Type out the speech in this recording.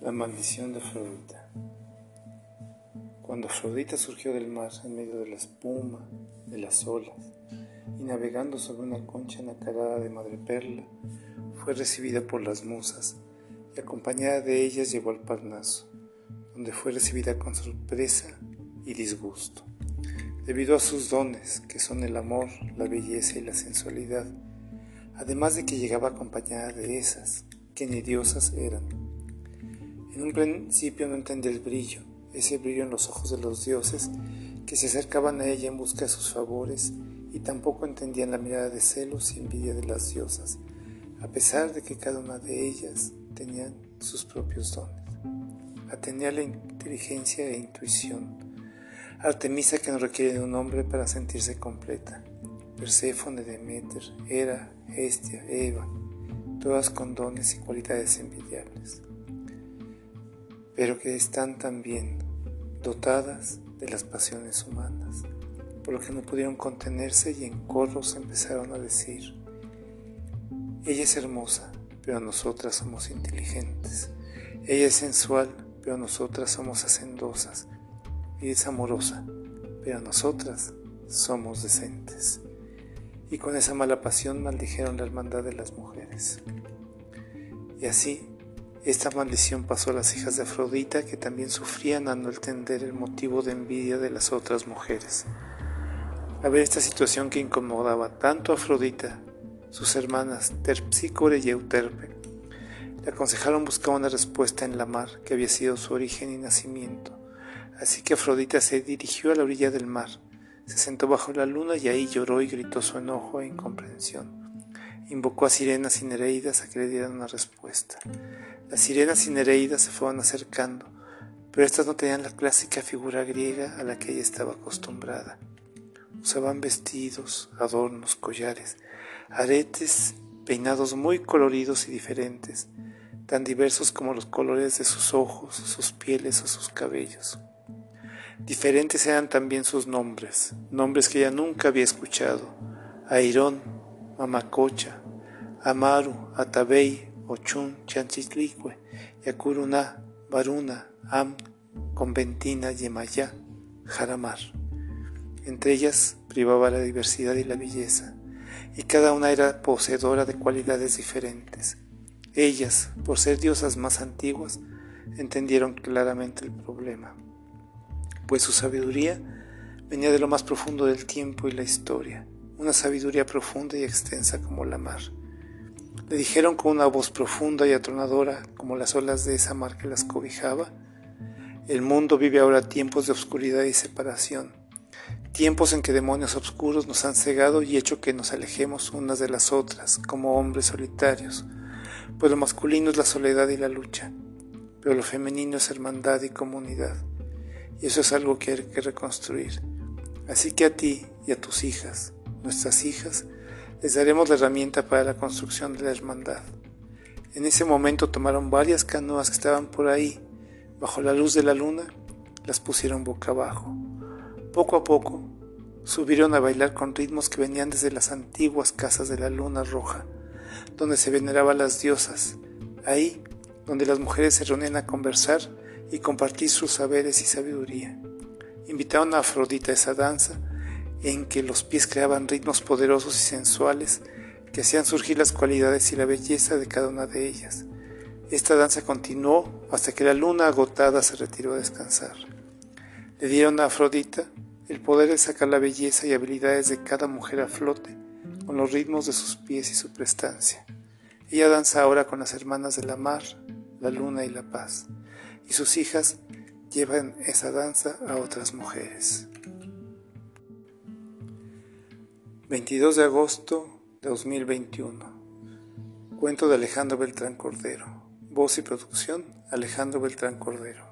La maldición de Afrodita. Cuando Afrodita surgió del mar en medio de la espuma, de las olas, y navegando sobre una concha nacarada de madreperla, fue recibida por las musas y acompañada de ellas llegó al Parnaso, donde fue recibida con sorpresa y disgusto, debido a sus dones, que son el amor, la belleza y la sensualidad, además de que llegaba acompañada de esas, que ni diosas eran en un principio no entendía el brillo, ese brillo en los ojos de los dioses que se acercaban a ella en busca de sus favores y tampoco entendían la mirada de celos y envidia de las diosas, a pesar de que cada una de ellas tenían sus propios dones. Atenea la inteligencia e intuición. Artemisa que no requiere de un hombre para sentirse completa. Perséfone, Demeter, Hera, Hestia, Eva, todas con dones y cualidades envidiables pero que están también dotadas de las pasiones humanas, por lo que no pudieron contenerse y en coros empezaron a decir, ella es hermosa, pero nosotras somos inteligentes, ella es sensual, pero nosotras somos hacendosas, ella es amorosa, pero nosotras somos decentes. Y con esa mala pasión maldijeron la hermandad de las mujeres. Y así esta maldición pasó a las hijas de Afrodita que también sufrían al no entender el motivo de envidia de las otras mujeres. A ver esta situación que incomodaba tanto a Afrodita, sus hermanas Terpsícore y Euterpe, le aconsejaron buscar una respuesta en la mar, que había sido su origen y nacimiento. Así que Afrodita se dirigió a la orilla del mar, se sentó bajo la luna y ahí lloró y gritó su enojo e incomprensión. Invocó a sirenas y nereidas a que le dieran una respuesta. Las sirenas y Nereidas se fueron acercando, pero estas no tenían la clásica figura griega a la que ella estaba acostumbrada. Usaban vestidos, adornos, collares, aretes, peinados muy coloridos y diferentes, tan diversos como los colores de sus ojos, sus pieles o sus cabellos. Diferentes eran también sus nombres, nombres que ella nunca había escuchado. Airón, Mamacocha, Amaru, Atabey, Ochun, Chanchitlicue, Yakuruna, Varuna, Am, Conventina, Yemayá, Jaramar. Entre ellas privaba la diversidad y la belleza, y cada una era poseedora de cualidades diferentes. Ellas, por ser diosas más antiguas, entendieron claramente el problema, pues su sabiduría venía de lo más profundo del tiempo y la historia, una sabiduría profunda y extensa como la mar. Le dijeron con una voz profunda y atronadora, como las olas de esa mar que las cobijaba, el mundo vive ahora tiempos de oscuridad y separación, tiempos en que demonios oscuros nos han cegado y hecho que nos alejemos unas de las otras, como hombres solitarios, pues lo masculino es la soledad y la lucha, pero lo femenino es hermandad y comunidad, y eso es algo que hay que reconstruir. Así que a ti y a tus hijas, nuestras hijas, les daremos la herramienta para la construcción de la hermandad. En ese momento tomaron varias canoas que estaban por ahí, bajo la luz de la luna, las pusieron boca abajo. Poco a poco, subieron a bailar con ritmos que venían desde las antiguas casas de la luna roja, donde se veneraban las diosas, ahí donde las mujeres se reunían a conversar y compartir sus saberes y sabiduría. Invitaron a Afrodita a esa danza, en que los pies creaban ritmos poderosos y sensuales que hacían surgir las cualidades y la belleza de cada una de ellas. Esta danza continuó hasta que la luna agotada se retiró a descansar. Le dieron a Afrodita el poder de sacar la belleza y habilidades de cada mujer a flote con los ritmos de sus pies y su prestancia. Ella danza ahora con las hermanas de la mar, la luna y la paz, y sus hijas llevan esa danza a otras mujeres. 22 de agosto de 2021. Cuento de Alejandro Beltrán Cordero. Voz y producción, Alejandro Beltrán Cordero.